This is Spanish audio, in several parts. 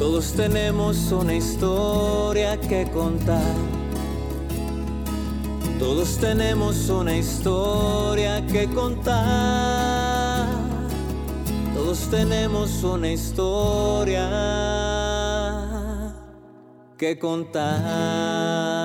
Todos tenemos una historia que contar. Todos tenemos una historia que contar. Todos tenemos una historia que contar.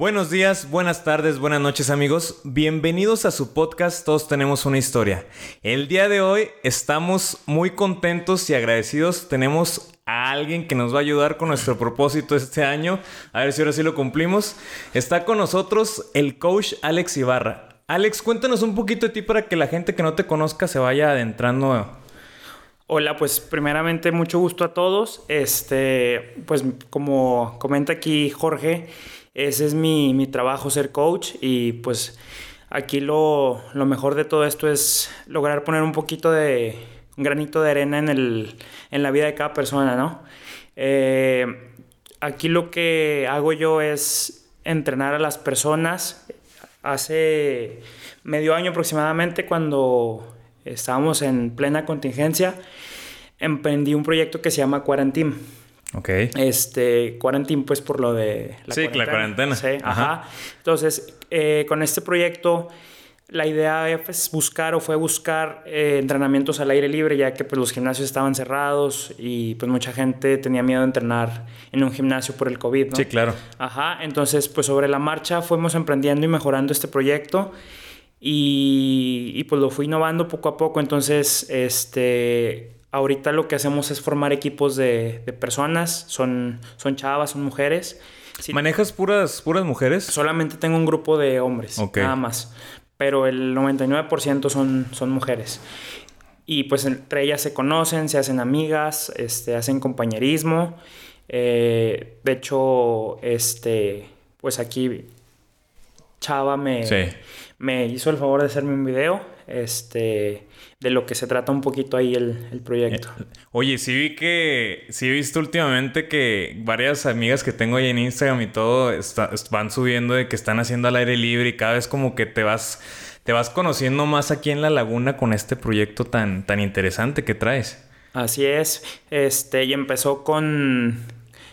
Buenos días, buenas tardes, buenas noches amigos. Bienvenidos a su podcast Todos tenemos una historia. El día de hoy estamos muy contentos y agradecidos. Tenemos a alguien que nos va a ayudar con nuestro propósito este año. A ver si ahora sí lo cumplimos. Está con nosotros el coach Alex Ibarra. Alex, cuéntanos un poquito de ti para que la gente que no te conozca se vaya adentrando Hola, pues primeramente mucho gusto a todos. Este, pues como comenta aquí Jorge, ese es mi, mi trabajo, ser coach. Y pues aquí lo, lo, mejor de todo esto es lograr poner un poquito de, un granito de arena en, el, en la vida de cada persona, ¿no? Eh, aquí lo que hago yo es entrenar a las personas. Hace medio año aproximadamente, cuando estábamos en plena contingencia, emprendí un proyecto que se llama Quarantine. Ok. Este, Quarantine, pues por lo de la sí, cuarentena. la cuarentena. Sí, ajá. Entonces, eh, con este proyecto, la idea es buscar o fue buscar eh, entrenamientos al aire libre, ya que pues, los gimnasios estaban cerrados y pues mucha gente tenía miedo de entrenar en un gimnasio por el COVID, ¿no? Sí, claro. Ajá. Entonces, pues sobre la marcha fuimos emprendiendo y mejorando este proyecto. Y, y, pues lo fui innovando poco a poco. Entonces, este, ahorita lo que hacemos es formar equipos de, de personas. Son, son chavas, son mujeres. ¿Manejas puras, puras mujeres? Solamente tengo un grupo de hombres, okay. nada más. Pero el 99% son, son mujeres. Y pues entre ellas se conocen, se hacen amigas, este, hacen compañerismo. Eh, de hecho, este, pues aquí Chava me, sí. me hizo el favor de hacerme un video este, de lo que se trata un poquito ahí el, el proyecto. Oye, sí vi que, sí he visto últimamente que varias amigas que tengo ahí en Instagram y todo está, van subiendo de que están haciendo al aire libre y cada vez como que te vas, te vas conociendo más aquí en la laguna con este proyecto tan, tan interesante que traes. Así es, este, y empezó con,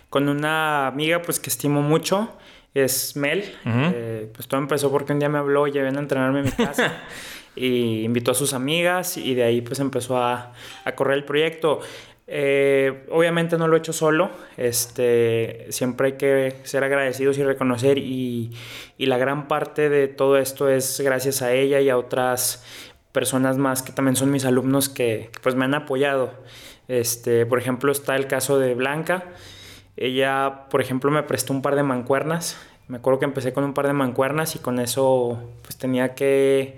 con una amiga pues que estimo mucho es Mel. Uh -huh. eh, pues todo empezó porque un día me habló, ya ven a entrenarme en mi casa. y invitó a sus amigas y de ahí pues empezó a, a correr el proyecto. Eh, obviamente no lo he hecho solo, este, siempre hay que ser agradecidos y reconocer y, y, la gran parte de todo esto es gracias a ella y a otras personas más que también son mis alumnos que, que pues me han apoyado. Este, por ejemplo está el caso de Blanca, ella, por ejemplo, me prestó un par de mancuernas. Me acuerdo que empecé con un par de mancuernas y con eso pues tenía que,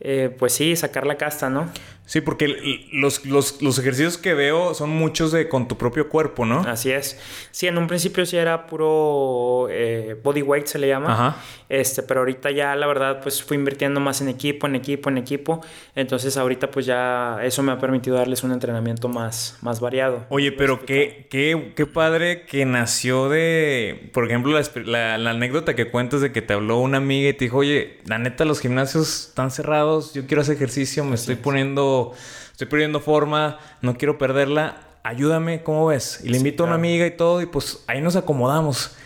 eh, pues sí, sacar la casta, ¿no? Sí, porque los, los, los, ejercicios que veo son muchos de con tu propio cuerpo, ¿no? Así es. Sí, en un principio sí era puro eh, body weight, se le llama. Ajá. Este, pero ahorita ya, la verdad, pues fui invirtiendo más en equipo, en equipo, en equipo. Entonces ahorita pues ya eso me ha permitido darles un entrenamiento más, más variado. Oye, pero qué, qué, qué padre que nació de, por ejemplo, la, la, la anécdota que cuentas de que te habló una amiga y te dijo, oye, la neta, los gimnasios están cerrados, yo quiero hacer ejercicio, me estoy poniendo estoy perdiendo forma, no quiero perderla, ayúdame, ¿cómo ves? Y le invito claro. a una amiga y todo, y pues ahí nos acomodamos.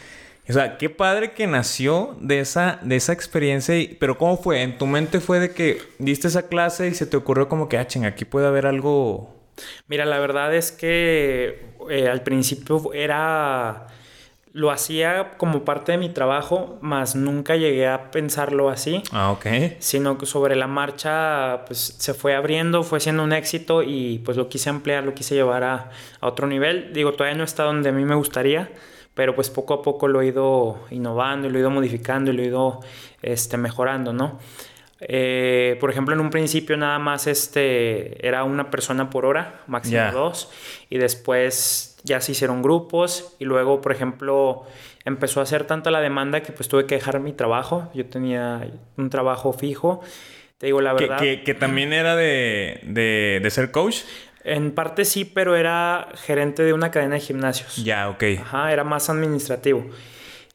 O sea, qué padre que nació de esa, de esa experiencia, y, pero ¿cómo fue? ¿En tu mente fue de que diste esa clase y se te ocurrió como que, ah, ching, aquí puede haber algo? Mira, la verdad es que eh, al principio era lo hacía como parte de mi trabajo, más nunca llegué a pensarlo así. Ah, ok. Sino que sobre la marcha, pues se fue abriendo, fue siendo un éxito y pues lo quise ampliar, lo quise llevar a, a otro nivel. Digo, todavía no está donde a mí me gustaría, pero pues poco a poco lo he ido innovando y lo he ido modificando y lo he ido este, mejorando, ¿no? Eh, por ejemplo, en un principio nada más este, era una persona por hora, máximo dos, y después ya se hicieron grupos y luego, por ejemplo, empezó a hacer tanta la demanda que pues tuve que dejar mi trabajo. Yo tenía un trabajo fijo. Te digo la Que, verdad. que, que también era de, de, de ser coach. En parte sí, pero era gerente de una cadena de gimnasios. Ya, ok. Ajá, era más administrativo.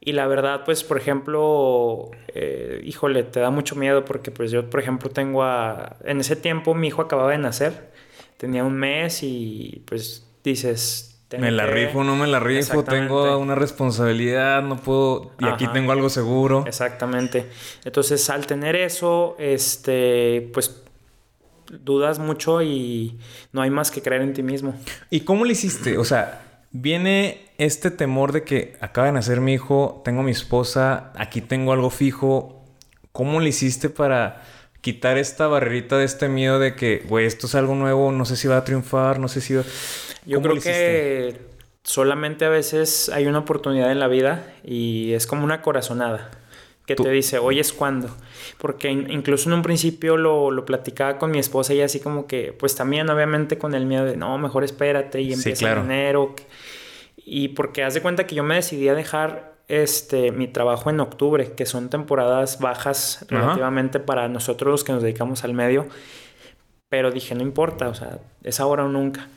Y la verdad, pues, por ejemplo, eh, híjole, te da mucho miedo porque, pues, yo, por ejemplo, tengo a... En ese tiempo mi hijo acababa de nacer. tenía un mes y pues dices... Me la rifo, no me la rifo, tengo una responsabilidad, no puedo, y aquí tengo algo seguro. Exactamente. Entonces, al tener eso, este, pues dudas mucho y no hay más que creer en ti mismo. ¿Y cómo le hiciste? O sea, viene este temor de que acaba de nacer mi hijo, tengo mi esposa, aquí tengo algo fijo. ¿Cómo le hiciste para quitar esta barrerita de este miedo de que, güey, esto es algo nuevo, no sé si va a triunfar, no sé si va... Yo creo que solamente a veces hay una oportunidad en la vida y es como una corazonada que te dice, hoy es cuando. Porque incluso en un principio lo, lo, platicaba con mi esposa y así como que, pues también obviamente con el miedo de, no, mejor espérate y empieza en enero. Y porque haz de cuenta que yo me decidí a dejar este, mi trabajo en octubre, que son temporadas bajas relativamente para nosotros los que nos dedicamos al medio. Pero dije, no importa, o sea, es ahora o nunca.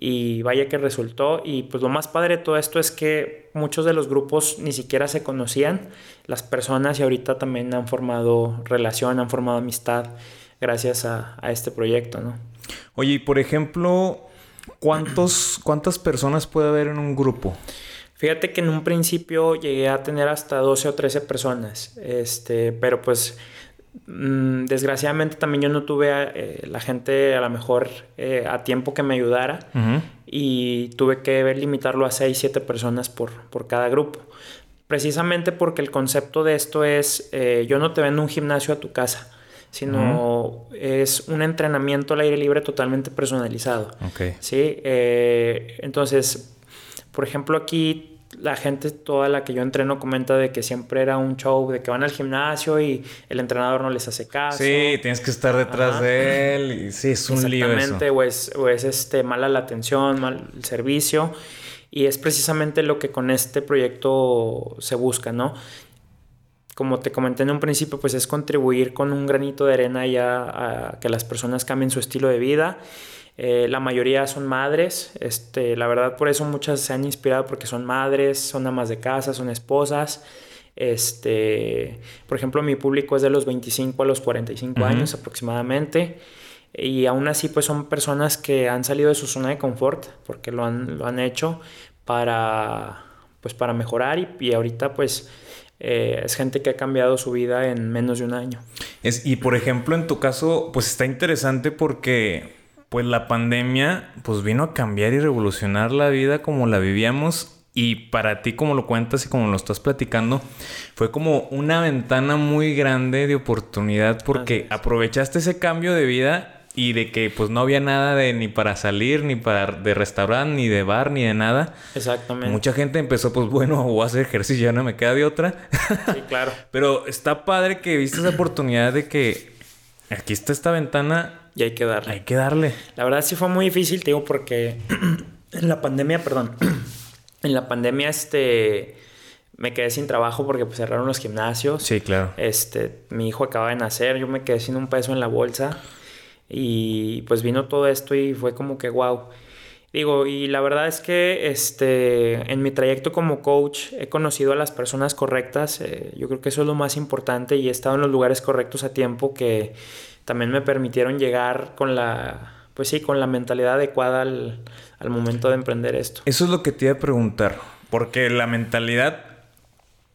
Y vaya que resultó. Y pues lo más padre de todo esto es que muchos de los grupos ni siquiera se conocían, las personas, y ahorita también han formado relación, han formado amistad gracias a, a este proyecto, ¿no? Oye, y por ejemplo, ¿cuántos, ¿cuántas personas puede haber en un grupo? Fíjate que en un principio llegué a tener hasta 12 o 13 personas, este, pero pues mm, desgraciadamente también yo no tuve eh, la gente a lo mejor eh, a tiempo que me ayudara y tuve que ver limitarlo a 6, 7 personas por, por cada grupo. Precisamente porque el concepto de esto es, eh, yo no te vendo un gimnasio a tu casa, sino es un entrenamiento al aire libre totalmente personalizado. Okay. ¿sí? entonces, por ejemplo, aquí la gente toda la que yo entreno comenta de que siempre era un show, de que van al gimnasio y el entrenador no les hace caso. Sí, tienes que estar detrás de él y sí, es un lío Exactamente, o es, o es este, mala la atención, mal el servicio y es precisamente lo que con este proyecto se busca, ¿no? Como te comenté en un principio, pues es contribuir con un granito de arena ya a que las personas cambien su estilo de vida eh, la mayoría son madres, este, la verdad por eso muchas se han inspirado porque son madres, son amas de casa, son esposas. Este, por ejemplo, mi público es de los 25 a los 45 años aproximadamente. Y aún así, pues son personas que han salido de su zona de confort porque lo han, lo han hecho para, pues, para mejorar y, y ahorita pues eh, es gente que ha cambiado su vida en menos de un año. Es, y por ejemplo, en tu caso, pues está interesante porque pues la pandemia pues vino a cambiar y revolucionar la vida como la vivíamos y para ti como lo cuentas y como lo estás platicando fue como una ventana muy grande de oportunidad porque aprovechaste ese cambio de vida y de que pues no había nada de ni para salir, ni para de restaurante, ni de bar, ni de nada. Exactamente. Mucha gente empezó pues bueno, voy a hacer ejercicio, ya no me queda de otra. Sí, claro. Pero está padre que viste esa oportunidad de que aquí está esta ventana y hay que darle. Hay que darle. La verdad sí fue muy difícil, te digo, porque en la pandemia, perdón, en la pandemia este me quedé sin trabajo porque pues, cerraron los gimnasios. Sí, claro. Este, mi hijo acaba de nacer, yo me quedé sin un peso en la bolsa y pues vino todo esto y fue como que wow. Digo, y la verdad es que este, en mi trayecto como coach he conocido a las personas correctas. Eh, yo creo que eso es lo más importante y he estado en los lugares correctos a tiempo que también me permitieron llegar con la, pues sí, con la mentalidad adecuada al, momento de emprender esto. Eso es lo que te iba a preguntar, porque la mentalidad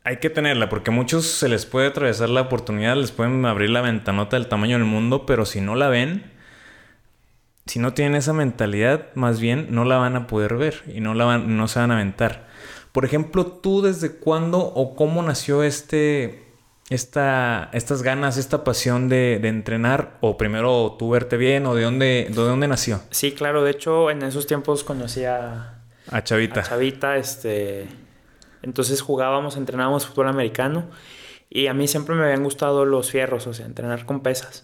hay que tenerla, porque a muchos se les puede atravesar la oportunidad, les pueden abrir la ventanota del tamaño del mundo, pero si no la ven, si no tienen esa mentalidad, más bien no la van a poder ver y no, la van, no se van a aventar. Por ejemplo, tú desde cuándo o cómo nació este, esta, estas ganas, esta pasión de, entrenar? ¿O primero tú verte bien? ¿O de dónde, de dónde nació? Sí, claro. De hecho, en esos tiempos conocí a... A Chavita. A Chavita, este... Entonces jugábamos, entrenábamos fútbol americano. Y a mí siempre me habían gustado los fierros, o sea, entrenar con pesas.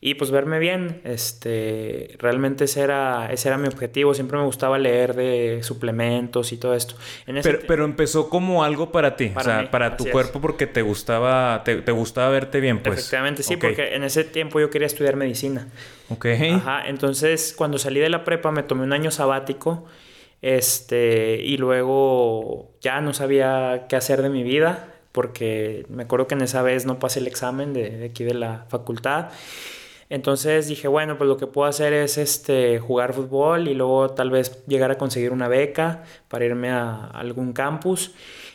Y pues verme bien, este, realmente ese era, ese era mi objetivo. Siempre me gustaba leer de suplementos y todo esto. pero, pero, empezó como algo para ti, o sea, para tu cuerpo porque te gustaba, te, gustaba verte bien, pues. Efectivamente, sí, porque en ese tiempo yo quería estudiar medicina. Ok. Ajá, entonces cuando salí de la prepa me tomé un año sabático. Este, y luego ya no sabía qué hacer de mi vida porque me acuerdo que en esa vez no pasé el examen de, aquí de la facultad. Entonces dije, bueno, pues lo que puedo hacer es este, jugar fútbol y luego tal vez llegar a conseguir una beca para irme a algún campus.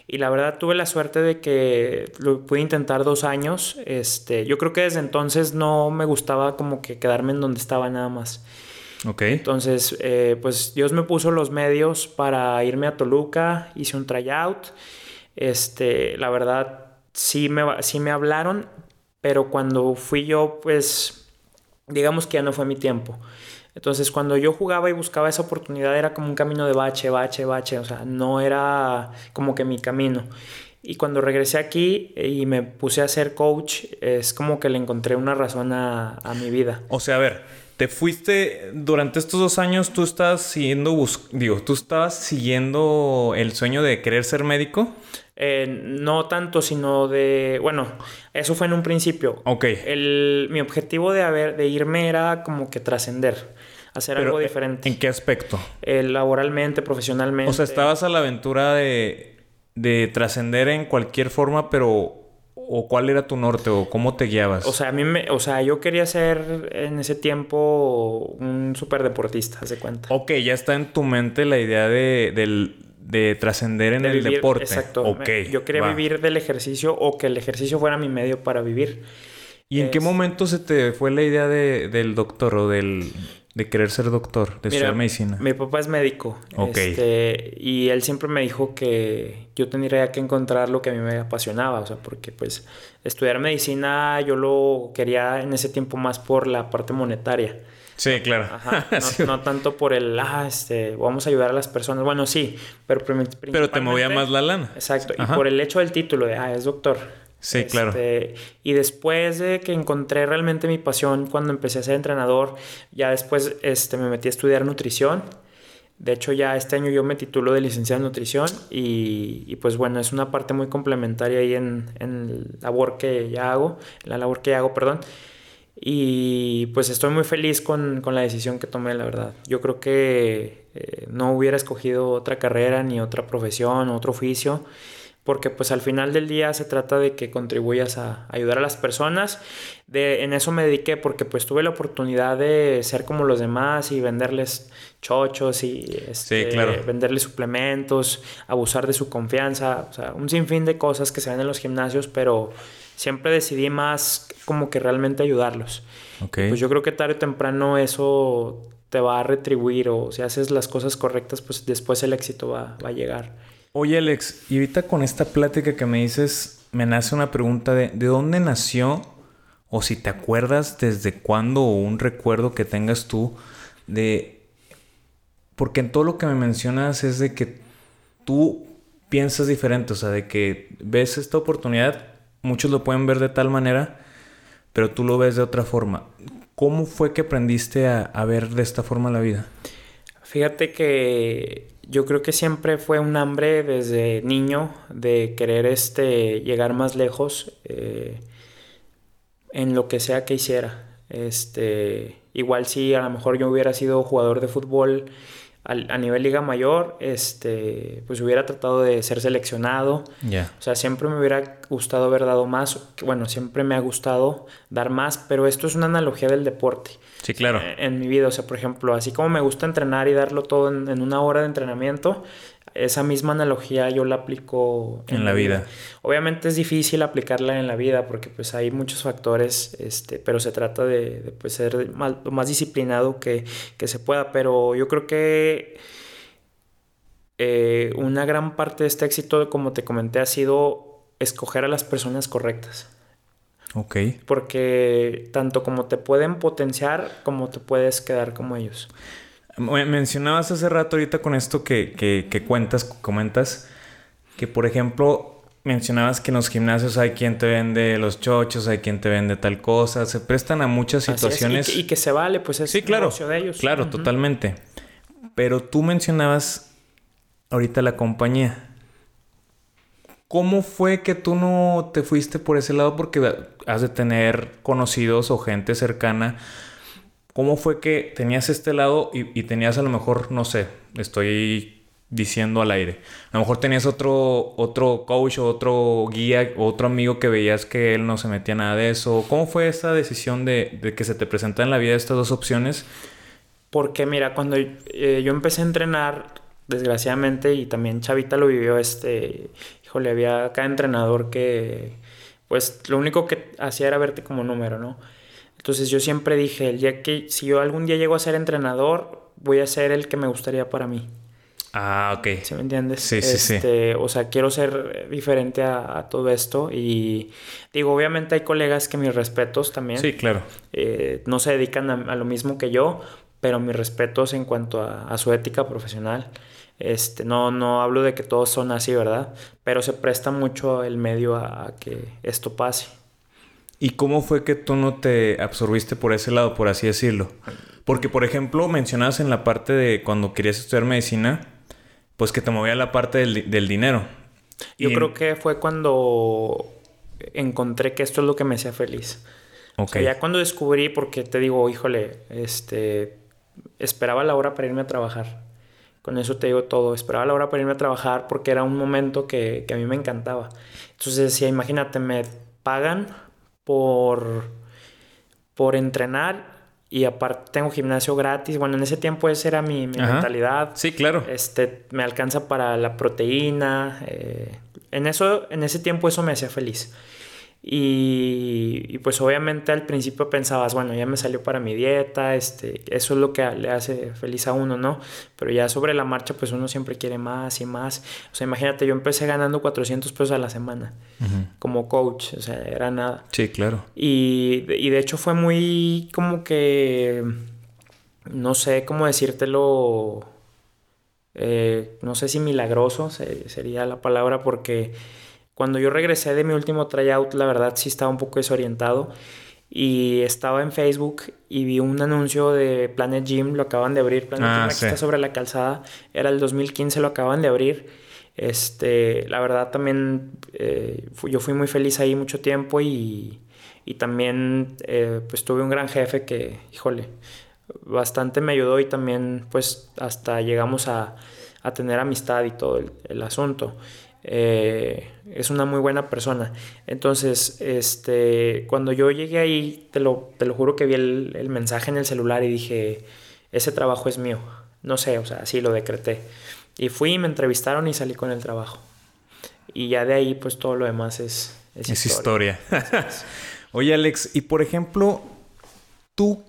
Y la verdad tuve la suerte de que lo pude intentar dos años. Este, yo creo que desde entonces no me gustaba como que quedarme en donde estaba nada más. Ok. Entonces, eh, pues Dios me puso los medios para irme a Toluca, hice un tryout. Este, la verdad, sí me, sí me hablaron, pero cuando fui yo, pues, digamos que ya no fue mi tiempo. Entonces, cuando yo jugaba y buscaba esa oportunidad, era como un camino de bache, bache, bache, o sea, no era como que mi camino. Y cuando regresé aquí y me puse a ser coach, es como que le encontré una razón a, a mi vida. O sea, a ver, te fuiste durante estos dos años, tú estabas siguiendo, digo, tú estabas siguiendo el sueño de querer ser médico. Eh, no tanto, sino de, bueno, eso fue en un principio. Ok. El, mi objetivo de, haber, de irme era como que trascender, hacer algo diferente. ¿En qué aspecto? Eh, laboralmente, profesionalmente. O sea, estabas a la aventura de, de trascender en cualquier forma, pero ¿O cuál era tu norte o cómo te guiabas? O sea, a mí me, o sea, yo quería ser en ese tiempo un super deportista, haz de cuenta. Ok, ya está en tu mente la idea de, de trascender en el deporte. Exacto. Okay, yo quería vivir del ejercicio o que el ejercicio fuera mi medio para vivir. ¿Y en qué momento se te fue la idea de, del doctor o del, de querer ser doctor, de estudiar medicina? Mi papá es médico. Ok. Este, y él siempre me dijo que yo tendría que encontrar lo que a mí me apasionaba. O sea, porque pues estudiar medicina yo lo quería en ese tiempo más por la parte monetaria. Sí, claro. Ajá, no, tanto por el, ah, este, vamos a ayudar a las personas. Bueno, sí, pero Pero te movía más la lana. Exacto, y por el hecho del título de, ah, es doctor. Sí, claro. Este, y después de que encontré realmente mi pasión cuando empecé a ser entrenador, ya después este, me metí a estudiar nutrición. De hecho, ya este año yo me titulo de licenciado en nutrición y, y pues bueno, es una parte muy complementaria ahí en, en la labor que ya hago, la labor que hago, perdón. Y pues estoy muy feliz con, con la decisión que tomé, la verdad. Yo creo que eh, no hubiera escogido otra carrera, ni otra profesión, otro oficio porque pues al final del día se trata de que contribuyas a ayudar a las personas. De, en eso me dediqué porque pues tuve la oportunidad de ser como los demás y venderles chochos y este, venderles suplementos, abusar de su confianza, o sea, un sinfín de cosas que se ven en los gimnasios, pero siempre decidí más como que realmente ayudarlos. Pues yo creo que tarde o temprano eso te va a retribuir o si haces las cosas correctas, pues después el éxito va, va a llegar. Oye, Alex, y ahorita con esta plática que me dices, me nace una pregunta de ¿de dónde nació? O si te acuerdas desde cuándo o un recuerdo que tengas tú de... Porque en todo lo que me mencionas es de que tú piensas diferente, o sea, de que ves esta oportunidad, muchos lo pueden ver de tal manera, pero tú lo ves de otra forma. ¿Cómo fue que aprendiste a, ver de esta forma la vida? Fíjate que yo creo que siempre fue un hambre desde niño de querer este, llegar más lejos eh, en lo que sea que hiciera. Este, igual si a lo mejor yo hubiera sido jugador de fútbol a nivel liga mayor, este, pues hubiera tratado de ser seleccionado. O sea, siempre me hubiera gustado haber dado más. Bueno, siempre me ha gustado dar más, pero esto es una analogía del deporte. Sí, claro. En, mi vida, o sea, por ejemplo, así como me gusta entrenar y darlo todo en una hora de entrenamiento, esa misma analogía yo la aplico en, la vida. Obviamente es difícil aplicarla en la vida porque pues hay muchos factores, este, pero se trata de, pues, ser lo más disciplinado que, se pueda. Pero yo creo que eh, una gran parte de este éxito, como te comenté, ha sido escoger a las personas correctas. Ok. Porque tanto como te pueden potenciar, como te puedes quedar como ellos. Mencionabas hace rato ahorita con esto que, que, cuentas, comentas, que por ejemplo mencionabas que en los gimnasios hay quien te vende los chochos, hay quien te vende tal cosa, se prestan a muchas situaciones. Y, que, se vale, pues es sí, claro, negocio de ellos. Claro, totalmente. Pero tú mencionabas ahorita la compañía. ¿Cómo fue que tú no te fuiste por ese lado? Porque has de tener conocidos o gente cercana ¿Cómo fue que tenías este lado y, tenías a lo mejor, no sé, estoy diciendo al aire. A lo mejor tenías otro, otro coach o otro guía o otro amigo que veías que él no se metía nada de eso. ¿Cómo fue esa decisión de, que se te presenta en la vida estas dos opciones? Porque mira, cuando eh, yo empecé a entrenar, desgraciadamente, y también Chavita lo vivió, este, híjole, había cada entrenador que, pues, lo único que hacía era verte como número, ¿no? Entonces yo siempre dije, el día que, si yo algún día llego a ser entrenador, voy a ser el que me gustaría para mí. Ah, ok. ¿Sí me entiendes? Sí, sí, sí. Este, o sea, quiero ser diferente a, a, todo esto y digo, obviamente hay colegas que mis respetos también. Sí, claro. Eh, no se dedican a, a, lo mismo que yo, pero mis respetos en cuanto a, a, su ética profesional. Este, no, no hablo de que todos son así, ¿verdad? Pero se presta mucho el medio a, a que esto pase. ¿Y cómo fue que tú no te absorbiste por ese lado, por así decirlo? Porque, por ejemplo, mencionabas en la parte de cuando querías estudiar medicina, pues que te movía la parte del, del dinero. Yo y creo que fue cuando encontré que esto es lo que me hacía feliz. Okay. O sea, ya cuando descubrí, porque te digo, híjole, este, esperaba la hora para irme a trabajar. Con eso te digo todo. Esperaba la hora para irme a trabajar porque era un momento que, que a mí me encantaba. Entonces decía, imagínate, me pagan por, por entrenar y aparte tengo gimnasio gratis. Bueno, en ese tiempo esa era mi, mi mentalidad. Sí, claro. Este, me alcanza para la proteína. Eh, en, eso, en ese tiempo eso me hacía feliz. Y, y, pues obviamente al principio pensabas, bueno, ya me salió para mi dieta, este, eso es lo que le hace feliz a uno, ¿no? Pero ya sobre la marcha pues uno siempre quiere más y más. O sea, imagínate, yo empecé ganando 400 pesos a la semana uh -huh. como coach, o sea, era nada. Sí, claro. Y, y de hecho fue muy como que, no sé cómo decírtelo, eh, no sé si milagroso sería la palabra porque cuando yo regresé de mi último tryout, la verdad sí estaba un poco desorientado. Y estaba en Facebook y vi un anuncio de Planet Gym, lo acaban de abrir. Planet ah, Gym aquí sí. está sobre la calzada. Era el 2015, lo acaban de abrir. Este, la verdad también eh, fui, yo fui muy feliz ahí mucho tiempo y, y también eh, pues tuve un gran jefe que, híjole, bastante me ayudó y también pues hasta llegamos a, a tener amistad y todo el, el asunto. Eh, es una muy buena persona. Entonces, este, cuando yo llegué ahí, te lo, te lo juro que vi el, el, mensaje en el celular y dije, ese trabajo es mío. No sé, o sea, así lo decreté. Y fui, me entrevistaron y salí con el trabajo. Y ya de ahí, pues todo lo demás es, es, es historia. historia. Oye, Alex, y por ejemplo, ¿tú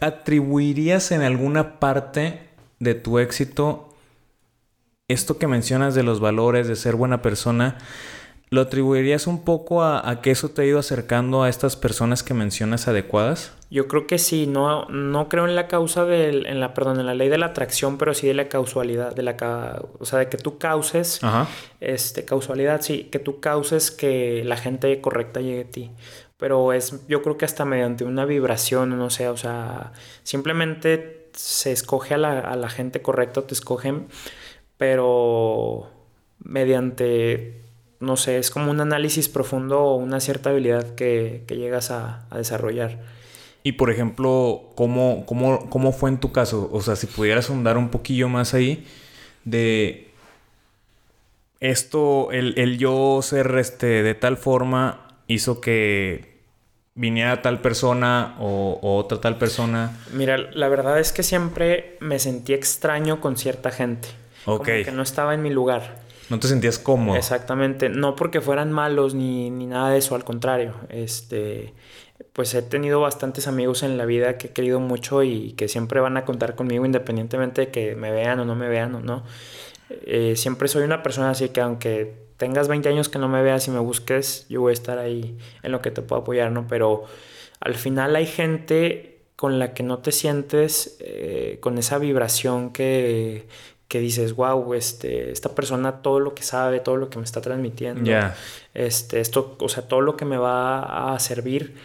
atribuirías en alguna parte de tu éxito esto que mencionas de los valores, de ser buena persona, ¿lo atribuirías un poco a, a, que eso te ha ido acercando a estas personas que mencionas adecuadas? Yo creo que sí, no, no creo en la causa del, en la, perdón, en la ley de la atracción, pero sí de la causalidad, de la, o sea, de que tú causes, Ajá. este, causalidad, sí, que tú causes que la gente correcta llegue a ti. Pero es, yo creo que hasta mediante una vibración, no sé, o sea, simplemente se escoge a la, a la gente correcta, te escogen pero mediante, no sé, es como un análisis profundo o una cierta habilidad que, que llegas a, a, desarrollar. Y por ejemplo, ¿cómo, cómo, ¿cómo fue en tu caso? O sea, si pudieras ahondar un poquillo más ahí de esto, el, el yo ser este, de tal forma hizo que viniera tal persona o, o, otra tal persona? Mira, la verdad es que siempre me sentí extraño con cierta gente. Ok. Como que no estaba en mi lugar. No te sentías cómodo. Exactamente. No porque fueran malos ni, ni nada de eso, al contrario. Este, pues he tenido bastantes amigos en la vida que he querido mucho y que siempre van a contar conmigo independientemente de que me vean o no me vean o no. Eh, siempre soy una persona así que aunque tengas 20 años que no me veas y me busques, yo voy a estar ahí en lo que te puedo apoyar, ¿no? Pero al final hay gente con la que no te sientes eh, con esa vibración que, que dices, wow, este, esta persona todo lo que sabe, todo lo que me está transmitiendo, yeah. este, esto, o sea, todo lo que me va a servir.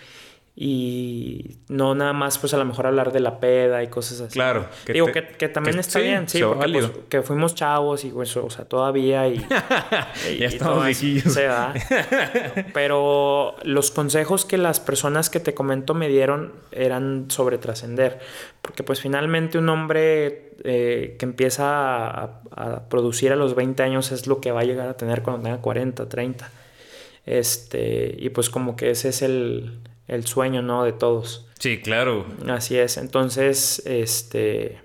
Y no nada más pues a lo mejor hablar de la peda y cosas así. Claro. Que Digo que, que, también está bien, sí, porque pues, que fuimos chavos y pues, o sea, todavía y... ya estamos viejillos. Pero los consejos que las personas que te comento me dieron eran sobre trascender, porque pues finalmente un hombre eh, que empieza a, a producir a los 20 años es lo que va a llegar a tener cuando tenga 40, 30. Este, y pues como que ese es el, el sueño, ¿no? De todos. Sí, claro. Así es. Entonces, este,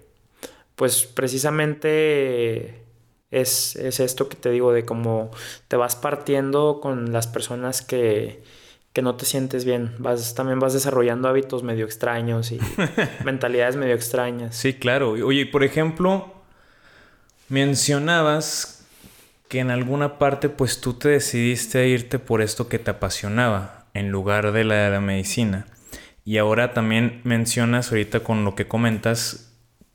pues precisamente es, es esto que te digo de cómo te vas partiendo con las personas que, que no te sientes bien. Vas, también vas desarrollando hábitos medio extraños y mentalidades medio extrañas. Sí, claro. Oye, por ejemplo, mencionabas que en alguna parte pues tú te decidiste a irte por esto que te apasionaba en lugar de la, de la medicina. Y ahora también mencionas ahorita con lo que comentas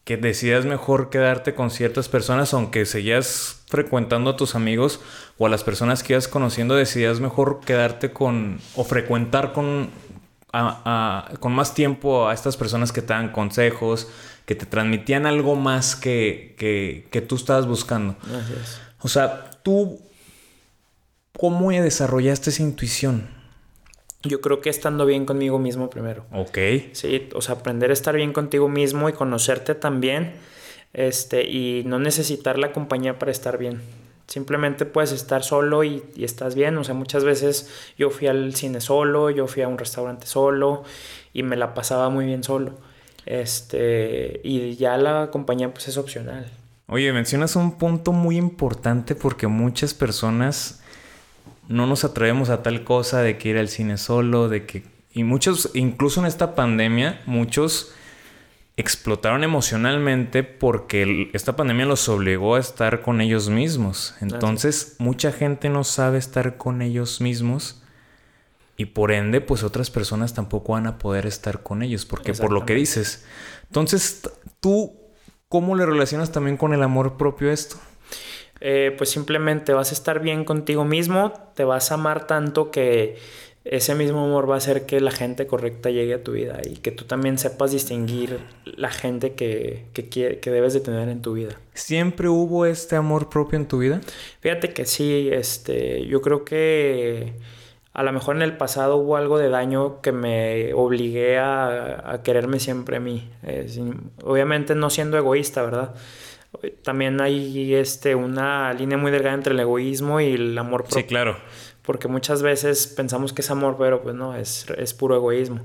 que decidas mejor quedarte con ciertas personas, aunque seguías frecuentando a tus amigos o a las personas que ibas conociendo, decidías mejor quedarte con o frecuentar con, con más tiempo a estas personas que te dan consejos, que te transmitían algo más que, que, que tú estabas buscando. Gracias. O sea, tú, ¿cómo desarrollaste esa intuición? Yo creo que estando bien conmigo mismo primero. Ok. Sí, o sea, aprender a estar bien contigo mismo y conocerte también. Este, y no necesitar la compañía para estar bien. Simplemente puedes estar solo y, y, estás bien. O sea, muchas veces yo fui al cine solo, yo fui a un restaurante solo y me la pasaba muy bien solo. Este, y ya la compañía pues es opcional. Oye, mencionas un punto muy importante porque muchas personas no nos atrevemos a tal cosa de que ir al cine solo, de que... Y muchos, incluso en esta pandemia, muchos explotaron emocionalmente porque esta pandemia los obligó a estar con ellos mismos. Entonces, mucha gente no sabe estar con ellos mismos y por ende, pues otras personas tampoco van a poder estar con ellos, porque por lo que dices. Entonces, tú, ¿cómo le relacionas también con el amor propio esto? Eh, pues simplemente vas a estar bien contigo mismo, te vas a amar tanto que ese mismo amor va a hacer que la gente correcta llegue a tu vida y que tú también sepas distinguir la gente que, que, que debes de tener en tu vida. ¿Siempre hubo este amor propio en tu vida? Fíjate que sí, este, yo creo que a lo mejor en el pasado hubo algo de daño que me obligué a, a quererme siempre a mí. Eh, sin, obviamente no siendo egoísta, ¿verdad? También hay este, una línea muy delgada entre el egoísmo y el amor propio. Sí, claro. Porque muchas veces pensamos que es amor, pero pues no, es, es puro egoísmo.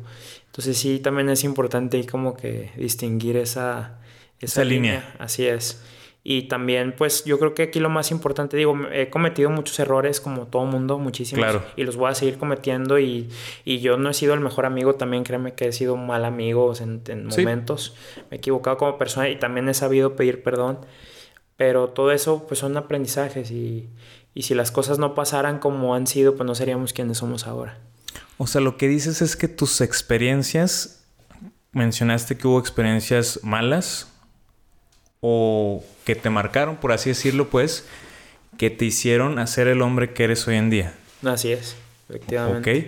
Entonces sí, también es importante ahí como que distinguir esa, esa, esa línea. línea. Así es. Y también, pues yo creo que aquí lo más importante, digo, he cometido muchos errores como todo mundo, muchísimos. Claro. Y los voy a seguir cometiendo y, y, yo no he sido el mejor amigo, también créeme que he sido un mal amigo en, en sí. momentos. Me he equivocado como persona y también he sabido pedir perdón. Pero todo eso, pues son aprendizajes y, y si las cosas no pasaran como han sido, pues no seríamos quienes somos ahora. O sea, lo que dices es que tus experiencias, mencionaste que hubo experiencias malas, o que te marcaron, por así decirlo, pues, que te hicieron hacer el hombre que eres hoy en día. Así es, efectivamente. Ok.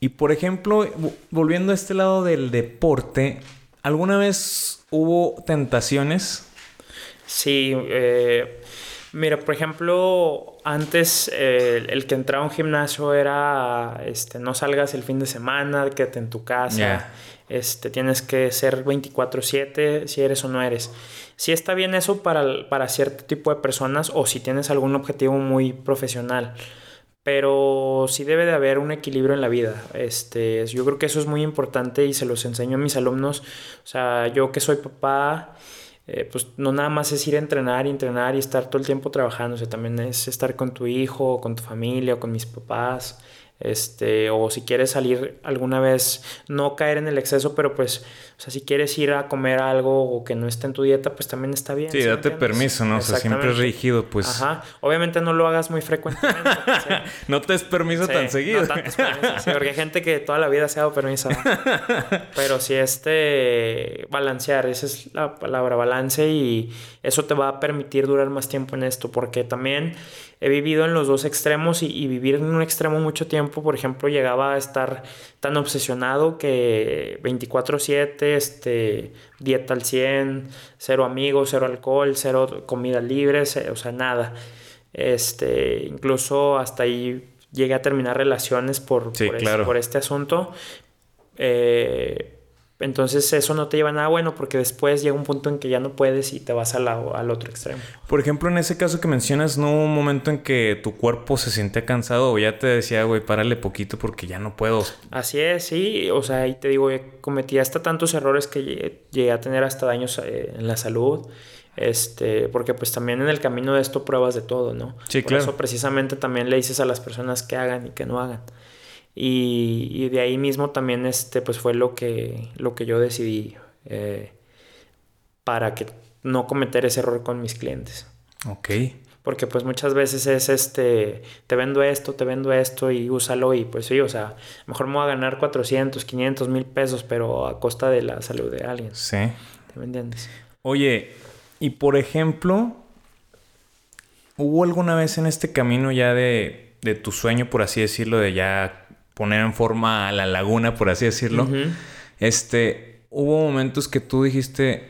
Y por ejemplo, volviendo a este lado del deporte, ¿alguna vez hubo tentaciones? Sí, eh, mira, por ejemplo, antes eh, el que entraba a un gimnasio era, este, no salgas el fin de semana, quédate en tu casa. Yeah. Este, tienes que ser 24/7 si eres o no eres. Si está bien eso para, para cierto tipo de personas o si tienes algún objetivo muy profesional. Pero sí debe de haber un equilibrio en la vida. Este, yo creo que eso es muy importante y se los enseño a mis alumnos. O sea, yo que soy papá, eh, pues no nada más es ir a entrenar y entrenar y estar todo el tiempo trabajando. O sea, también es estar con tu hijo, con tu familia, o con mis papás. Este, o si quieres salir alguna vez, no caer en el exceso, pero pues, o sea, si quieres ir a comer algo o que no esté en tu dieta, pues también está bien. Sí, ¿sí date permiso, ¿no? O sea, siempre rígido, pues. Ajá. Obviamente no lo hagas muy frecuentemente. no te des permiso sí, tan seguido. No tantos permisos, sí, porque hay gente que toda la vida se ha dado permiso. pero si este, balancear, esa es la palabra, balance, y eso te va a permitir durar más tiempo en esto, porque también he vivido en los dos extremos y, vivir en un extremo mucho tiempo, por ejemplo, llegaba a estar tan obsesionado que 24/7, este, dieta al 100, cero amigos, cero alcohol, cero comida libre, o sea, nada. Este, incluso hasta ahí llegué a terminar relaciones por, por, este asunto. Eh, entonces eso no te lleva a nada bueno porque después llega un punto en que ya no puedes y te vas al, al otro extremo. Por ejemplo, en ese caso que mencionas, ¿no hubo un momento en que tu cuerpo se sentía cansado o ya te decía, güey, párale poquito porque ya no puedo? Así es, sí. O sea, ahí te digo, cometí hasta tantos errores que llegué a tener hasta daños eh, en la salud. Este, porque pues también en el camino de esto pruebas de todo, ¿no? Sí, Por eso precisamente también le dices a las personas que hagan y que no hagan. Y, de ahí mismo también este, pues fue lo que, lo que yo decidí eh, para que no cometer ese error con mis clientes. Ok. Porque pues muchas veces es este, te vendo esto, te vendo esto y úsalo y pues sí, o sea, mejor me voy a ganar 400, 500 mil pesos, pero a costa de la salud de alguien. Sí. ¿Te me entiendes? Oye, y por ejemplo, ¿hubo alguna vez en este camino ya de, de tu sueño, por así decirlo, de ya poner en forma a la laguna, por así decirlo. Este, hubo momentos que tú dijiste,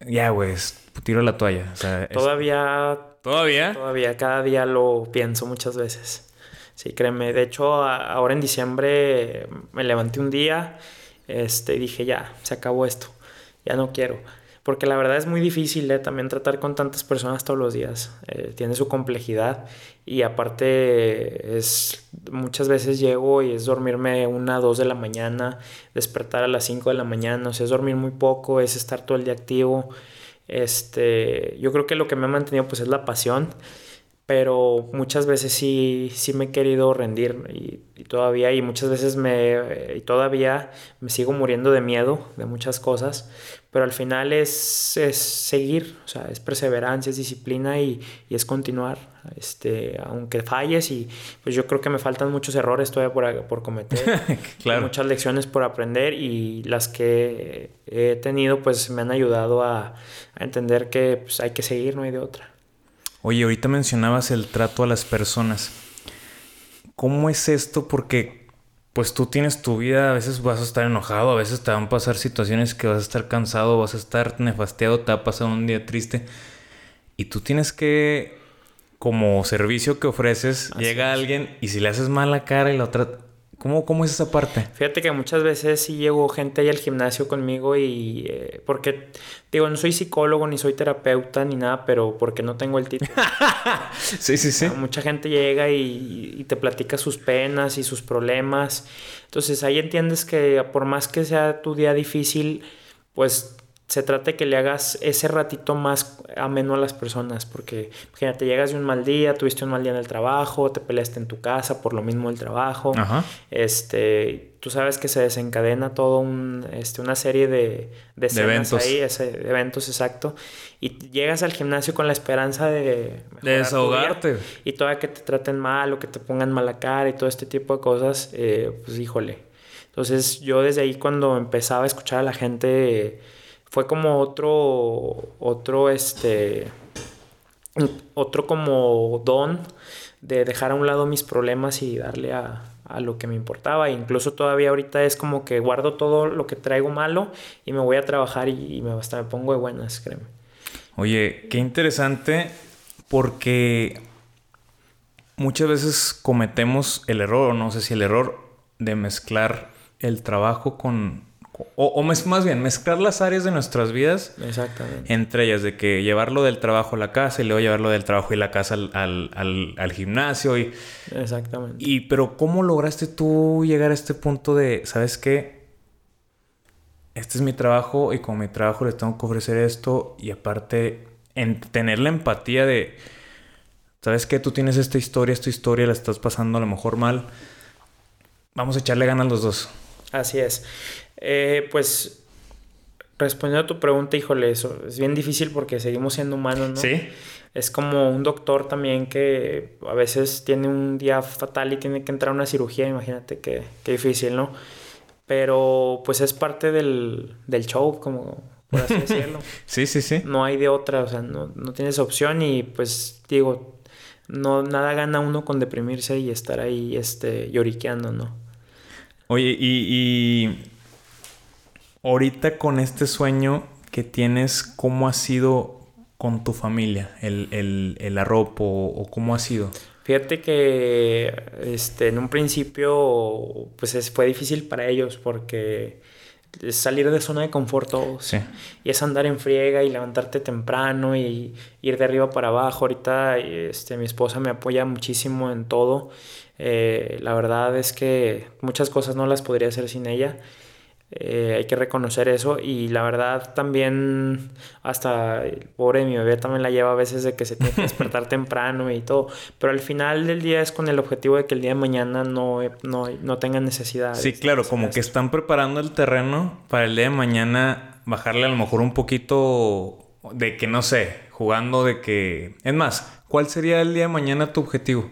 ya, güey, tiro la toalla. todavía. ¿Todavía? Todavía, cada día lo pienso muchas veces. Sí, créeme. De hecho, ahora en diciembre me levanté un día este, y dije, ya, se acabó esto. Ya no quiero. Porque la verdad es muy difícil ¿eh? también tratar con tantas personas todos los días. Eh, tiene su complejidad y aparte es muchas veces llego y es dormirme una, dos de la mañana, despertar a las cinco de la mañana, o sea, es dormir muy poco, es estar todo el día activo. Este, yo creo que lo que me ha mantenido pues es la pasión pero muchas veces sí, sí me he querido rendir y, todavía, y muchas veces me, y todavía me sigo muriendo de miedo de muchas cosas, pero al final es, es seguir, o sea, es perseverancia, es disciplina y, y, es continuar, este, aunque falles y pues yo creo que me faltan muchos errores todavía por, por cometer, claro. muchas lecciones por aprender y las que he tenido pues me han ayudado a, a entender que pues, hay que seguir, no hay de otra. Oye, ahorita mencionabas el trato a las personas. ¿Cómo es esto? Porque pues tú tienes tu vida, a veces vas a estar enojado, a veces te van a pasar situaciones que vas a estar cansado, vas a estar nefasteado, te va a pasar un día triste. Y tú tienes que, como servicio que ofreces, llega alguien y si le haces mala cara y la otra ¿Cómo, ¿Cómo es esa parte? Fíjate que muchas veces sí llegó gente ahí al gimnasio conmigo y... Eh, porque, digo, no soy psicólogo, ni soy terapeuta, ni nada, pero porque no tengo el título. sí, sí, sí. mucha gente llega y, y, te platica sus penas y sus problemas. Entonces ahí entiendes que por más que sea tu día difícil, pues se trata de que le hagas ese ratito más ameno a las personas, porque imagínate, llegas de un mal día, tuviste un mal día en el trabajo, te peleaste en tu casa por lo mismo del trabajo, este, tú sabes que se desencadena todo un, este, una serie de, de, eventos. ahí, ese, de eventos exacto, y llegas al gimnasio con la esperanza de, de desahogarte. y todavía que te traten mal o que te pongan mala cara y todo este tipo de cosas, eh, pues híjole. Entonces yo desde ahí cuando empezaba a escuchar a la gente fue como otro, otro, este, otro como don de dejar a un lado mis problemas y darle a, a lo que me importaba. E incluso todavía ahorita es como que guardo todo lo que traigo malo y me voy a trabajar y, me, hasta me pongo de buenas, créeme. Oye, qué interesante porque muchas veces cometemos el error, no sé si el error, de mezclar el trabajo con, o, más bien, mezclar las áreas de nuestras vidas. Exactamente. Entre ellas, de que llevarlo del trabajo a la casa y luego llevarlo del trabajo y la casa al, gimnasio. Y, Exactamente. Y, pero, ¿cómo lograste tú llegar a este punto de, ¿sabes qué? Este es mi trabajo y con mi trabajo le tengo que ofrecer esto. Y aparte, en tener la empatía de, ¿sabes qué? Tú tienes esta historia, esta historia la estás pasando a lo mejor mal. Vamos a echarle ganas los dos. Así es. Eh, pues respondiendo a tu pregunta, híjole, eso es bien difícil porque seguimos siendo humanos, ¿no? Sí. Es como un doctor también que a veces tiene un día fatal y tiene que entrar a una cirugía, imagínate qué, qué difícil, ¿no? Pero pues es parte del, del show, como por así decirlo. sí, sí, sí. No hay de otra, o sea, no, no tienes opción y pues digo, no, nada gana uno con deprimirse y estar ahí, este, lloriqueando, ¿no? Oye, y, ahorita con este sueño que tienes, ¿cómo ha sido con tu familia el, el, el arropo o cómo ha sido? Fíjate que este, en un principio pues fue difícil para ellos porque es salir de zona de confort todos. Y es andar en friega y levantarte temprano y ir de arriba para abajo. Ahorita este, mi esposa me apoya muchísimo en todo. Eh, la verdad es que muchas cosas no las podría hacer sin ella. Eh, hay que reconocer eso y la verdad también hasta el pobre mi bebé también la lleva a veces de que se tiene que despertar temprano y todo, pero al final del día es con el objetivo de que el día de mañana no, no, no tengan necesidad. Sí, claro, como que están preparando el terreno para el día de mañana bajarle a lo mejor un poquito de que no sé, jugando de que... Es más, ¿cuál sería el día de mañana tu objetivo?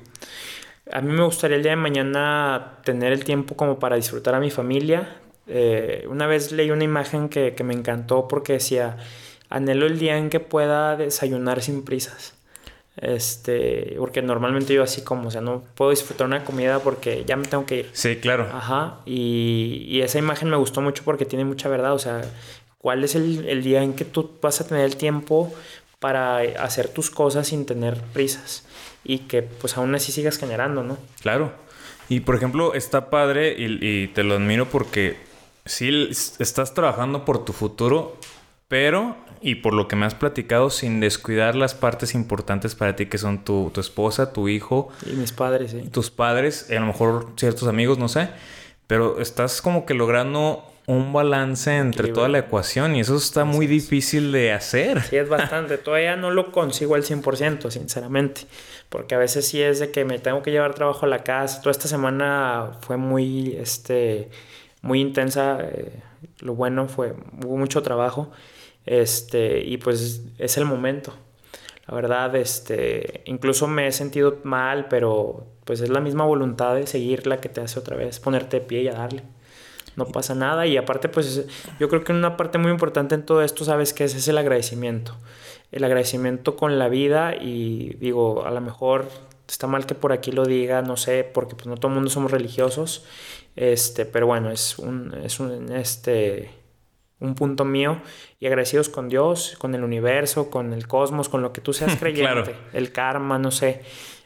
A mí me gustaría el día de mañana tener el tiempo como para disfrutar a mi familia, eh, una vez leí una imagen que, me encantó porque decía, anhelo el día en que pueda desayunar sin prisas. Este, porque normalmente yo así como, o sea, no puedo disfrutar una comida porque ya me tengo que ir. Sí, claro. Ajá, y, esa imagen me gustó mucho porque tiene mucha verdad, o sea, ¿cuál es el, el día en que tú vas a tener el tiempo para hacer tus cosas sin tener prisas? Y que pues aún así sigas generando, ¿no? Claro. Y por ejemplo, está padre y, y te lo admiro porque sí estás trabajando por tu futuro, pero, y por lo que me has platicado, sin descuidar las partes importantes para ti, que son tu, esposa, tu hijo. Y mis padres, sí. Tus padres, y a lo mejor ciertos amigos, no sé. Pero estás como que logrando un balance entre toda la ecuación y eso está muy difícil de hacer. Sí, es bastante. Todavía no lo consigo al 100%, sinceramente. Porque a veces sí es de que me tengo que llevar trabajo a la casa. Toda esta semana fue muy, este muy intensa. Eh, lo bueno fue, hubo mucho trabajo. Este, y pues es el momento. La verdad, este, incluso me he sentido mal, pero pues es la misma voluntad de seguir la que te hace otra vez, ponerte de pie y a darle. No pasa nada. Y aparte, pues yo creo que una parte muy importante en todo esto, ¿sabes qué es? Es el agradecimiento. El agradecimiento con la vida y digo, a lo mejor está mal que por aquí lo diga, no sé, porque pues no todo el mundo somos religiosos. Este, pero bueno, es un, es un, este, un punto mío. Y agradecidos con Dios, con el universo, con el cosmos, con lo que tú seas creyente, el karma, no sé,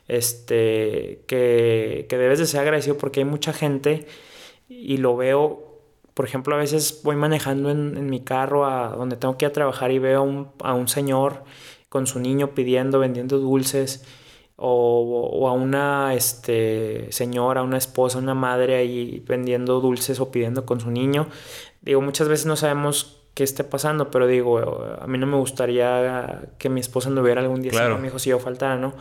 este, que, que debes de ser agradecido porque hay mucha gente y lo veo, por ejemplo, a veces voy manejando en, en mi carro a donde tengo que ir a trabajar y veo a un, a un señor con su niño pidiendo, vendiendo dulces o, a una este, señora, una esposa, una madre ahí vendiendo dulces o pidiendo con su niño. Digo, muchas veces no sabemos qué esté pasando, pero digo, a mí no me gustaría que mi esposa anduviera algún día claro. mi hijo si yo faltara, ¿no?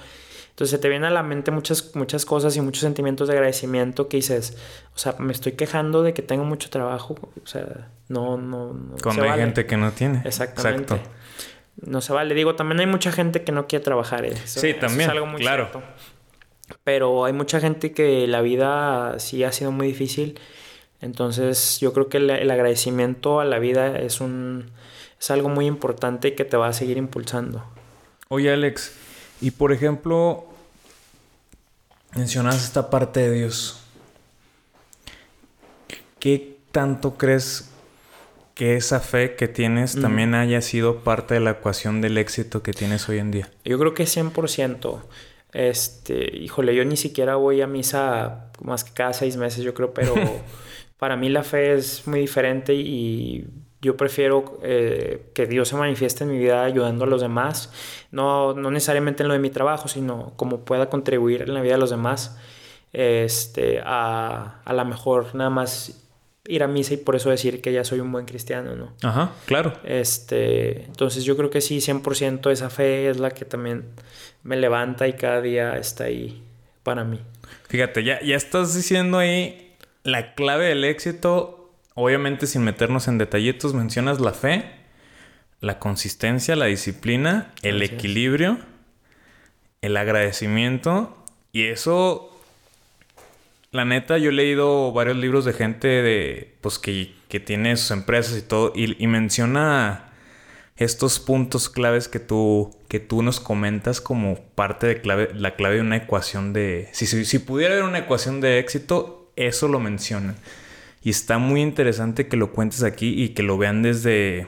Entonces se te vienen a la mente muchas, muchas cosas y muchos sentimientos de agradecimiento que dices, o sea, me estoy quejando de que tengo mucho trabajo, o sea, no, no, no Cuando hay gente que no tiene. Exactamente. Exacto no se vale. Digo, también hay mucha gente que no quiere trabajar. ¿eh? sí, también. es algo muy claro. Pero hay mucha gente que la vida sí ha sido muy difícil. Entonces, yo creo que el, agradecimiento a la vida es un es algo muy importante que te va a seguir impulsando. Oye, Alex, y por ejemplo, mencionas esta parte de Dios. ¿Qué tanto crees que esa fe que tienes también haya sido parte de la ecuación del éxito que tienes hoy en día? Yo creo que 100%. Este, híjole, yo ni siquiera voy a misa más que cada seis meses, yo creo, pero para mí la fe es muy diferente y yo prefiero eh, que Dios se manifieste en mi vida ayudando a los demás, no, no necesariamente en lo de mi trabajo, sino como pueda contribuir en la vida de los demás, este, a, a la mejor nada más ir a misa y por eso decir que ya soy un buen cristiano, ¿no? Ajá, claro. Este, entonces yo creo que sí, 100% esa fe es la que también me levanta y cada día está ahí para mí. Fíjate, ya, ya estás diciendo ahí la clave del éxito, obviamente sin meternos en detallitos, mencionas la fe, la consistencia, la disciplina, el equilibrio, el agradecimiento y eso la neta, yo he leído varios libros de gente de, pues, que, que tiene sus empresas y todo, y, menciona estos puntos claves que tú, que tú nos comentas como parte de clave, la clave de una ecuación de... Si, si, si pudiera haber una ecuación de éxito, eso lo mencionan. Y está muy interesante que lo cuentes aquí y que lo vean desde,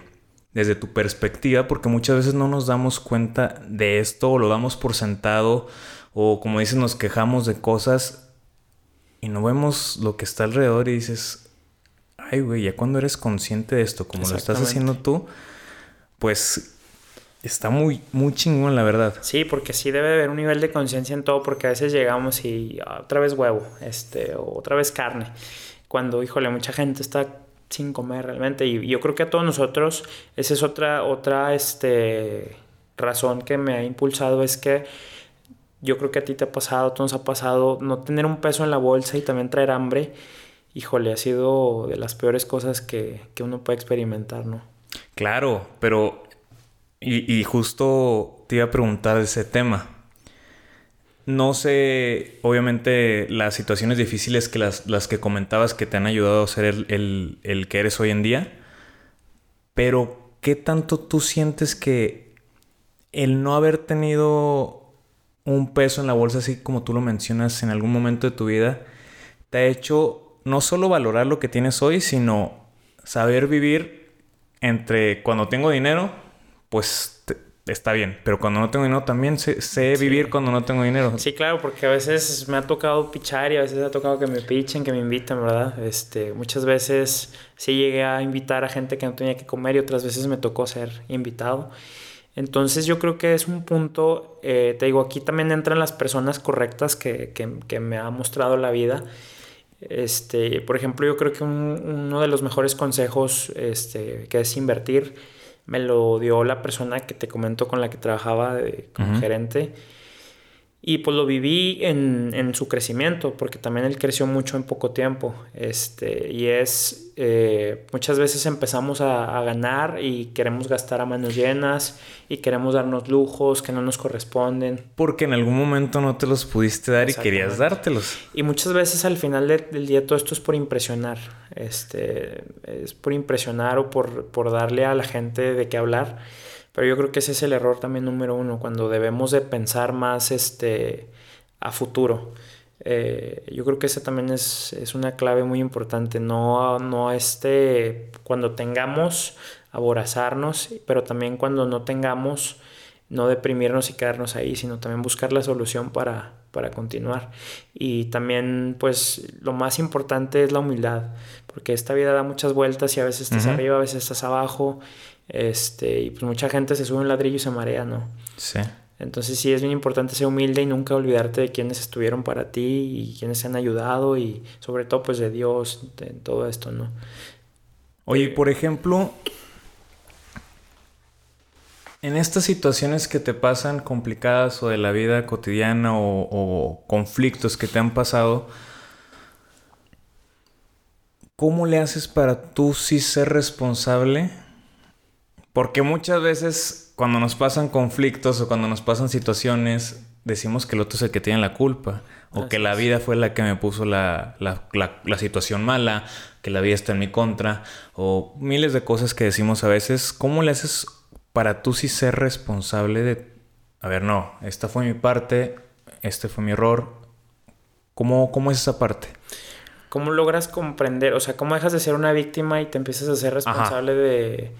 desde tu perspectiva, porque muchas veces no nos damos cuenta de esto o lo damos por sentado o como dices nos quejamos de cosas y no vemos lo que está alrededor y dices, ay güey, ya cuando eres consciente de esto, como lo estás haciendo tú, pues está muy, muy chingón la verdad. Sí, porque sí debe haber un nivel de conciencia en todo, porque a veces llegamos y ah, otra vez huevo, este, o otra vez carne cuando, híjole, mucha gente está sin comer realmente. Y yo creo que a todos nosotros, esa es otra, otra este, razón que me ha impulsado, es que yo creo que a ti te ha pasado, a todos ha pasado, no tener un peso en la bolsa y también traer hambre, híjole, ha sido de las peores cosas que, que uno puede experimentar, ¿no? Claro, pero... Y, y justo te iba a preguntar ese tema. No sé, obviamente, las situaciones difíciles que las, las, que comentabas que te han ayudado a ser el, el, que eres hoy en día, pero ¿qué tanto tú sientes que el no haber tenido un peso en la bolsa, así como tú lo mencionas en algún momento de tu vida, te ha hecho no solo valorar lo que tienes hoy, sino saber vivir entre cuando tengo dinero, pues está bien. Pero cuando no tengo dinero también sé, vivir cuando no tengo dinero. Sí, claro, porque a veces me ha tocado pichar y a veces me ha tocado que me pichen, que me inviten, ¿verdad? Este, muchas veces sí llegué a invitar a gente que no tenía que comer y otras veces me tocó ser invitado. Entonces yo creo que es un punto, eh, te digo, aquí también entran las personas correctas que, que, que me ha mostrado la vida. Este, por ejemplo, yo creo que uno de los mejores consejos este, que es invertir me lo dio la persona que te comento con la que trabajaba como gerente. Y pues lo viví en, en, su crecimiento, porque también él creció mucho en poco tiempo. Este, y es, eh, muchas veces empezamos a, a, ganar y queremos gastar a manos llenas y queremos darnos lujos que no nos corresponden. Porque en algún momento no te los pudiste dar y querías dártelos. Y muchas veces al final del día todo esto es por impresionar. Este, es por impresionar o por, por darle a la gente de qué hablar. Pero yo creo que ese es el error también número uno, cuando debemos de pensar más este, a futuro. Eh, yo creo que esa también es, es, una clave muy importante. No, no este, cuando tengamos, aborazarnos, pero también cuando no tengamos, no deprimirnos y quedarnos ahí, sino también buscar la solución para, para continuar. Y también, pues, lo más importante es la humildad, porque esta vida da muchas vueltas y a veces estás arriba, a veces estás abajo este, y pues mucha gente se sube un ladrillo y se marea, ¿no? Sí. Entonces sí es bien importante ser humilde y nunca olvidarte de quienes estuvieron para ti y quienes te han ayudado y sobre todo pues de Dios en todo esto, ¿no? Oye, por ejemplo, en estas situaciones que te pasan complicadas o de la vida cotidiana o, o conflictos que te han pasado, ¿cómo le haces para tú sí ser responsable porque muchas veces cuando nos pasan conflictos o cuando nos pasan situaciones, decimos que el otro es el que tiene la culpa. O que la vida fue la que me puso la, la, la, situación mala, que la vida está en mi contra, o miles de cosas que decimos a veces. ¿Cómo le haces para tú sí ser responsable de, a ver, no, esta fue mi parte, este fue mi error? ¿Cómo, cómo es esa parte? ¿Cómo logras comprender? O sea, ¿cómo dejas de ser una víctima y te empiezas a ser responsable de,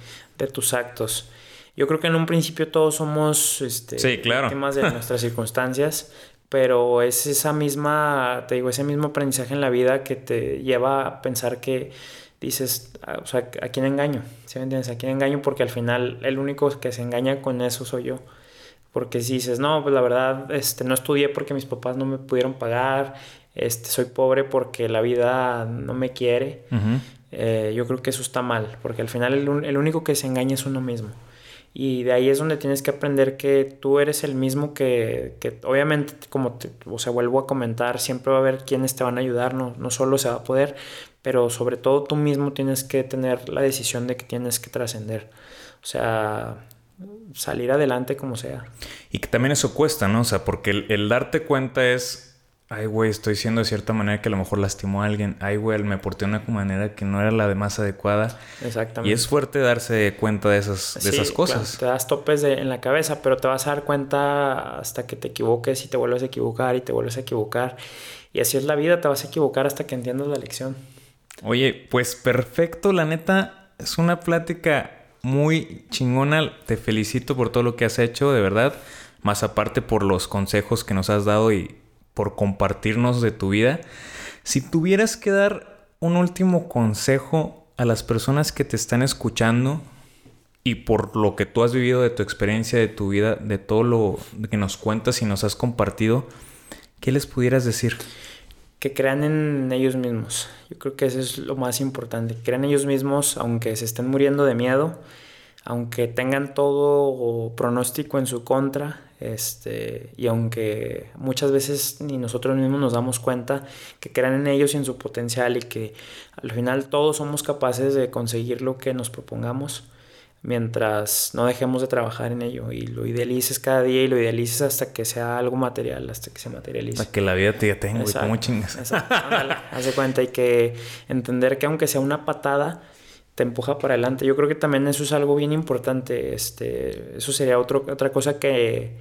de tus actos. Yo creo que en un principio todos somos este, víctimas de nuestras circunstancias, pero es esa misma, te digo, ese mismo aprendizaje en la vida que te lleva a pensar que dices, ah, o sea, ¿a quién engaño? ¿Sí me entiendes? ¿A quién engaño? Porque al final el único que se engaña con eso soy yo. Porque si dices, no, pues la verdad, este, no estudié porque mis papás no me pudieron pagar, este, soy pobre porque la vida no me quiere. Eh, yo creo que eso está mal, porque al final el, único que se engaña es uno mismo. Y de ahí es donde tienes que aprender que tú eres el mismo que, que obviamente, como te, o sea, vuelvo a comentar, siempre va a haber quienes te van a ayudar, no, no solo se va a poder, pero sobre todo tú mismo tienes que tener la decisión de que tienes que trascender. O sea, salir adelante como sea. Y que también eso cuesta, ¿no? O sea, porque el, el darte cuenta es ay, güey, estoy siendo de cierta manera que a lo mejor lastimó a alguien. Ay, güey, me porté de una manera que no era la de más adecuada. Exactamente. Y es fuerte darse cuenta de esas, de esas cosas. te das topes en la cabeza, pero te vas a dar cuenta hasta que te equivoques y te vuelves a equivocar y te vuelves a equivocar. Y así es la vida, te vas a equivocar hasta que entiendas la lección. Oye, pues perfecto, la neta, es una plática muy chingona. Te felicito por todo lo que has hecho, de verdad. Más aparte por los consejos que nos has dado y por compartirnos de tu vida. Si tuvieras que dar un último consejo a las personas que te están escuchando y por lo que tú has vivido de tu experiencia, de tu vida, de todo lo que nos cuentas y nos has compartido, ¿qué les pudieras decir? Que crean en ellos mismos. Yo creo que eso es lo más importante. Crean ellos mismos aunque se estén muriendo de miedo, aunque tengan todo pronóstico en su contra, este, y aunque muchas veces ni nosotros mismos nos damos cuenta que crean en ellos y en su potencial y que al final todos somos capaces de conseguir lo que nos propongamos mientras no dejemos de trabajar en ello y lo idealices cada día y lo idealices hasta que sea algo material, hasta que se materialice. Hasta que la vida te tenga, y ¿cómo chingas? Exacto, haz de cuenta y que entender que aunque sea una patada, te empuja para adelante. Yo creo que también eso es algo bien importante. Este, eso sería otro, otra cosa que,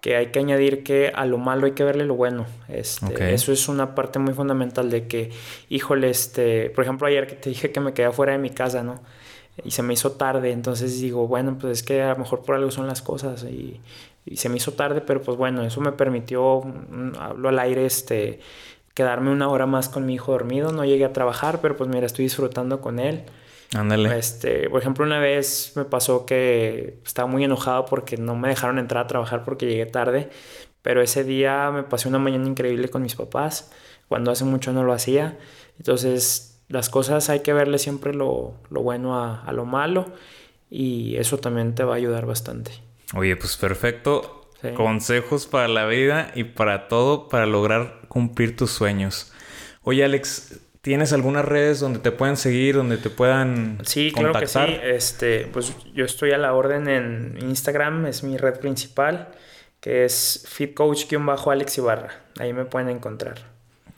que hay que añadir que a lo malo hay que verle lo bueno. Este, Eso es una parte muy fundamental de que, híjole, este, por ejemplo, ayer que te dije que me quedé fuera de mi casa, ¿no? Y se me hizo tarde, entonces digo, bueno, pues es que a lo mejor por algo son las cosas y, y se me hizo tarde, pero pues bueno, eso me permitió, mm, hablo al aire, este, quedarme una hora más con mi hijo dormido, no llegué a trabajar, pero pues mira, estoy disfrutando con él. Ándale. Este, por ejemplo, una vez me pasó que estaba muy enojado porque no me dejaron entrar a trabajar porque llegué tarde, pero ese día me pasé una mañana increíble con mis papás, cuando hace mucho no lo hacía. Entonces, las cosas hay que verle siempre lo, bueno a, a, lo malo y eso también te va a ayudar bastante. Oye, pues perfecto. Consejos para la vida y para todo, para lograr cumplir tus sueños. Oye, Alex, ¿Tienes algunas redes donde te puedan seguir, donde te puedan Sí, claro que sí. Este, pues yo estoy a la orden en Instagram, es mi red principal, que es fitcoach-alex Ibarra. Ahí me pueden encontrar.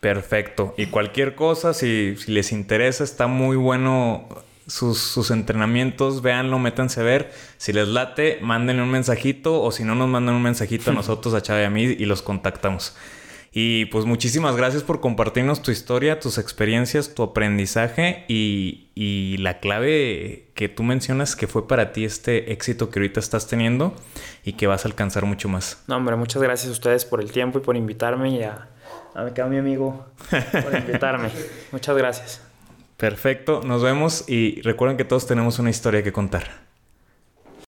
Perfecto. Y cualquier cosa, si, les interesa, está muy bueno sus, sus, entrenamientos, véanlo, métanse a ver. Si les late, mándenle un mensajito o si no nos mandan un mensajito a nosotros, a Chávez y a mí y los contactamos. Y pues muchísimas gracias por compartirnos tu historia, tus experiencias, tu aprendizaje y, y, la clave que tú mencionas que fue para ti este éxito que ahorita estás teniendo y que vas a alcanzar mucho más. No, hombre, muchas gracias a ustedes por el tiempo y por invitarme y a, a mi amigo por invitarme. muchas gracias. Perfecto, nos vemos y recuerden que todos tenemos una historia que contar.